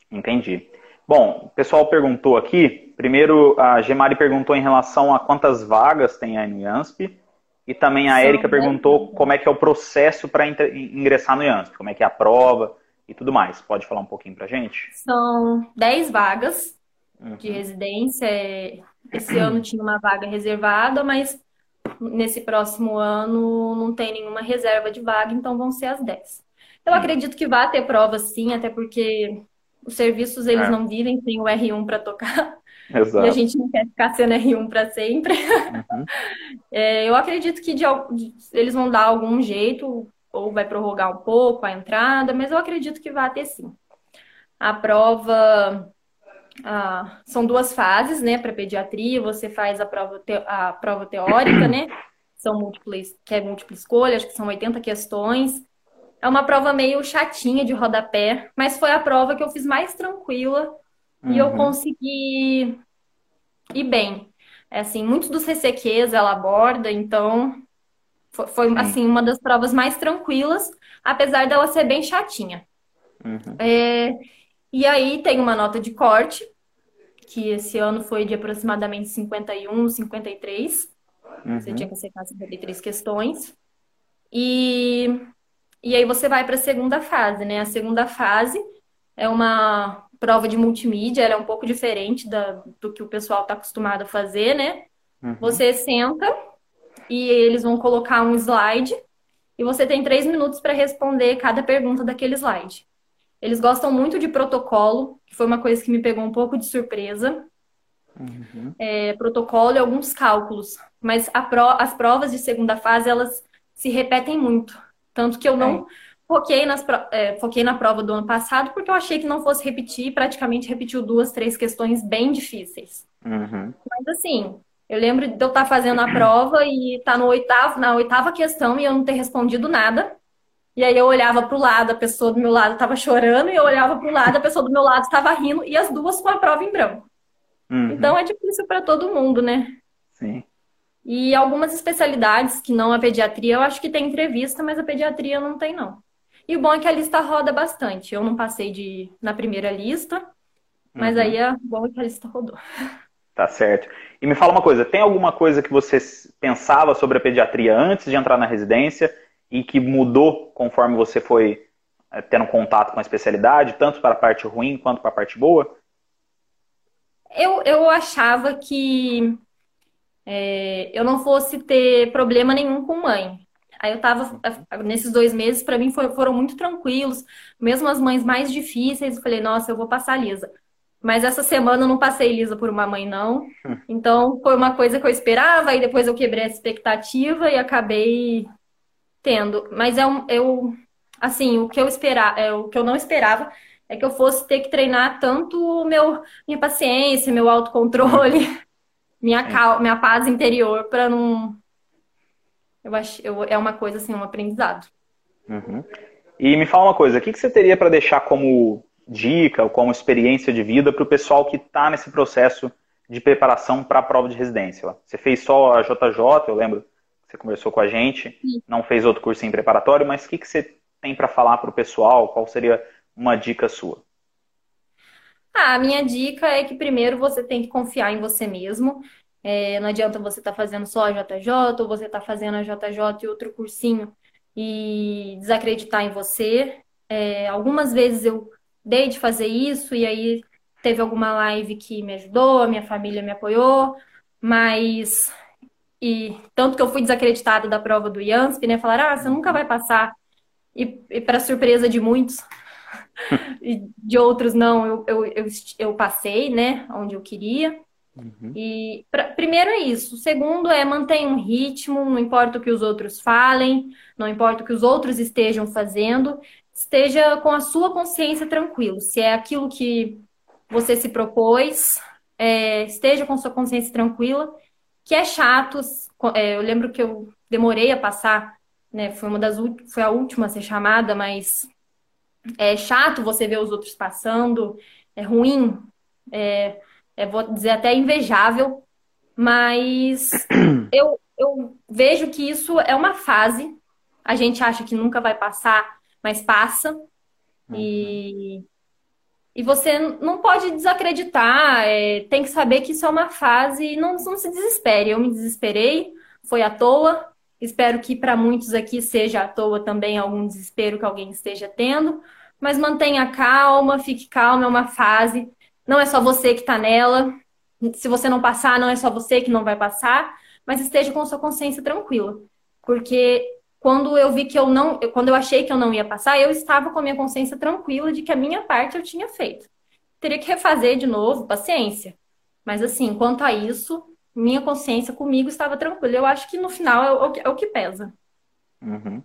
Entendi. Bom, o pessoal perguntou aqui. Primeiro, a Gemari perguntou em relação a quantas vagas tem a no IANSP. E também a Érica perguntou como é que é o processo para ingressar no IANSP, como é que é a prova e tudo mais. Pode falar um pouquinho para gente? São 10 vagas uhum. de residência. Esse ano tinha uma vaga reservada, mas nesse próximo ano não tem nenhuma reserva de vaga, então vão ser as 10. Eu acredito que vai ter prova sim, até porque os serviços eles é. não vivem sem o R1 para tocar. Exato. E a gente não quer ficar sendo R1 para sempre. Uhum. É, eu acredito que de, eles vão dar algum jeito, ou vai prorrogar um pouco a entrada, mas eu acredito que vai ter sim. A prova ah, são duas fases, né, para pediatria. Você faz a prova, te, a prova teórica, né? São múltiplas, que é múltipla escolha, acho que são 80 questões. É uma prova meio chatinha de rodapé, mas foi a prova que eu fiz mais tranquila uhum. e eu uhum. consegui ir bem. É assim, muitos dos CCQs ela aborda, então foi, foi assim uma das provas mais tranquilas, apesar dela ser bem chatinha. Uhum. É, e aí tem uma nota de corte, que esse ano foi de aproximadamente 51, 53. Uhum. Você tinha que acertar 53 questões. E, e aí você vai para a segunda fase, né? A segunda fase é uma prova de multimídia, ela é um pouco diferente da, do que o pessoal está acostumado a fazer, né? Uhum. Você senta e eles vão colocar um slide e você tem três minutos para responder cada pergunta daquele slide. Eles gostam muito de protocolo, que foi uma coisa que me pegou um pouco de surpresa. uhum. é, protocolo e alguns cálculos. Mas pro, as provas de segunda fase, elas se repetem muito. Tanto que eu não é. Foquei, nas, é, foquei na prova do ano passado porque eu achei que não fosse repetir. Praticamente repetiu duas, três questões bem difíceis. Uhum. Mas assim, eu lembro de eu estar fazendo a prova e estar no oitavo, na oitava questão e eu não ter respondido nada. E aí eu olhava para o lado, a pessoa do meu lado estava chorando, e eu olhava para o lado, a pessoa do meu lado estava rindo, e as duas com a prova em branco. Uhum. Então é difícil para todo mundo, né? Sim. E algumas especialidades que não a pediatria, eu acho que tem entrevista, mas a pediatria não tem, não. E o bom é que a lista roda bastante. Eu não passei de na primeira lista, mas uhum. aí é bom que a lista rodou. Tá certo. E me fala uma coisa, tem alguma coisa que você pensava sobre a pediatria antes de entrar na residência e que mudou conforme você foi eh, tendo contato com a especialidade, tanto para a parte ruim quanto para a parte boa? Eu, eu achava que é, eu não fosse ter problema nenhum com mãe. Aí eu tava, nesses dois meses, para mim foi, foram muito tranquilos, mesmo as mães mais difíceis, eu falei, nossa, eu vou passar lisa. Mas essa semana eu não passei lisa por uma mãe, não. Então foi uma coisa que eu esperava, e depois eu quebrei a expectativa e acabei tendo. Mas é um, eu, assim, o que eu esperava, é, o que eu não esperava é que eu fosse ter que treinar tanto meu, minha paciência, meu autocontrole, minha, cal, minha paz interior, para não. Eu acho, eu, é uma coisa assim, um aprendizado. Uhum. E me fala uma coisa, o que, que você teria para deixar como dica ou como experiência de vida para o pessoal que está nesse processo de preparação para a prova de residência? Você fez só a JJ, eu lembro você conversou com a gente, Sim. não fez outro curso em preparatório, mas o que, que você tem para falar para o pessoal? Qual seria uma dica sua? Ah, a minha dica é que primeiro você tem que confiar em você mesmo. É, não adianta você estar tá fazendo só a JJ ou você estar tá fazendo a JJ e outro cursinho e desacreditar em você. É, algumas vezes eu dei de fazer isso e aí teve alguma live que me ajudou, a minha família me apoiou, mas e tanto que eu fui desacreditada da prova do IANSP, né? Falaram, ah, você nunca vai passar. E, e para surpresa de muitos, e de outros não, eu, eu, eu, eu, passei, né? Onde eu queria. Uhum. E pra, primeiro é isso. Segundo é manter um ritmo, não importa o que os outros falem, não importa o que os outros estejam fazendo, esteja com a sua consciência tranquilo. Se é aquilo que você se propôs, é, esteja com sua consciência tranquila que é chato. É, eu lembro que eu demorei a passar, né? Foi uma das foi a última a ser chamada, mas é chato você ver os outros passando, é ruim, é, é vou dizer até invejável, mas eu, eu vejo que isso é uma fase. A gente acha que nunca vai passar, mas passa. E e você não pode desacreditar, é, tem que saber que isso é uma fase e não, não se desespere. Eu me desesperei, foi à toa. Espero que para muitos aqui seja à toa também algum desespero que alguém esteja tendo. Mas mantenha calma, fique calma, é uma fase. Não é só você que está nela. Se você não passar, não é só você que não vai passar. Mas esteja com sua consciência tranquila. Porque quando eu vi que eu não, quando eu achei que eu não ia passar, eu estava com a minha consciência tranquila de que a minha parte eu tinha feito. Teria que refazer de novo, paciência. Mas assim, quanto a isso, minha consciência comigo estava tranquila. Eu acho que no final é o, é o que pesa. Uhum.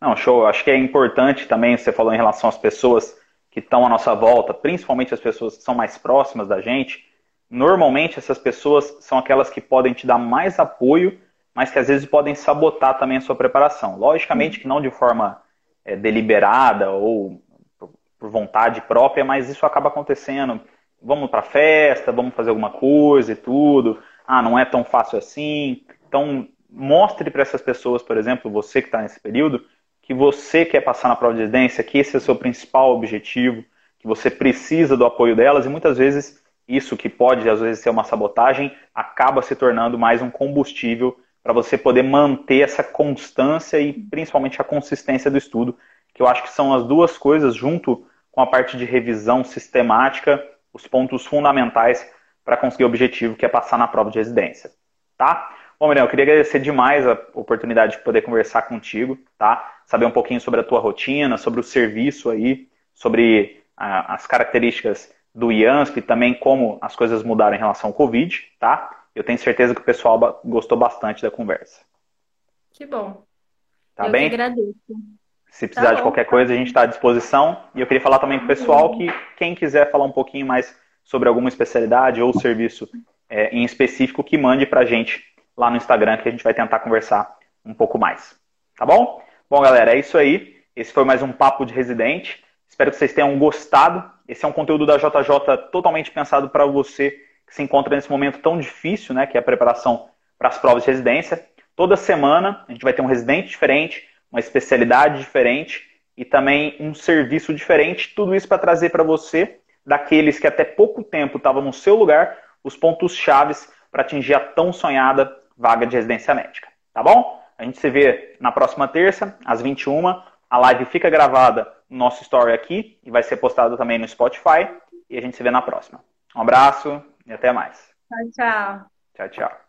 Não, show. Acho que é importante também, você falou em relação às pessoas que estão à nossa volta, principalmente as pessoas que são mais próximas da gente. Normalmente, essas pessoas são aquelas que podem te dar mais apoio mas que às vezes podem sabotar também a sua preparação. Logicamente que não de forma é, deliberada ou por vontade própria, mas isso acaba acontecendo. Vamos para festa, vamos fazer alguma coisa e tudo. Ah, não é tão fácil assim. Então, mostre para essas pessoas, por exemplo, você que está nesse período, que você quer passar na prova de residência, que esse é o seu principal objetivo, que você precisa do apoio delas e muitas vezes isso que pode às vezes ser uma sabotagem acaba se tornando mais um combustível para você poder manter essa constância e principalmente a consistência do estudo, que eu acho que são as duas coisas, junto com a parte de revisão sistemática, os pontos fundamentais para conseguir o objetivo, que é passar na prova de residência. Tá? Bom, Miriam, eu queria agradecer demais a oportunidade de poder conversar contigo, tá? Saber um pouquinho sobre a tua rotina, sobre o serviço aí, sobre ah, as características do IANSP, também como as coisas mudaram em relação ao Covid, tá? Eu tenho certeza que o pessoal gostou bastante da conversa. Que bom. Tá eu bem? Agradeço. Se precisar tá de qualquer coisa, a gente está à disposição. E eu queria falar também para o pessoal que quem quiser falar um pouquinho mais sobre alguma especialidade ou serviço é, em específico, que mande para a gente lá no Instagram, que a gente vai tentar conversar um pouco mais. Tá bom? Bom, galera, é isso aí. Esse foi mais um Papo de Residente. Espero que vocês tenham gostado. Esse é um conteúdo da JJ totalmente pensado para você que se encontra nesse momento tão difícil, né, que é a preparação para as provas de residência. Toda semana a gente vai ter um residente diferente, uma especialidade diferente e também um serviço diferente. Tudo isso para trazer para você, daqueles que até pouco tempo estavam no seu lugar, os pontos chaves para atingir a tão sonhada vaga de residência médica. Tá bom? A gente se vê na próxima terça, às 21 A live fica gravada no nosso story aqui e vai ser postada também no Spotify. E a gente se vê na próxima. Um abraço e até mais. Tchau, tchau. Tchau, tchau.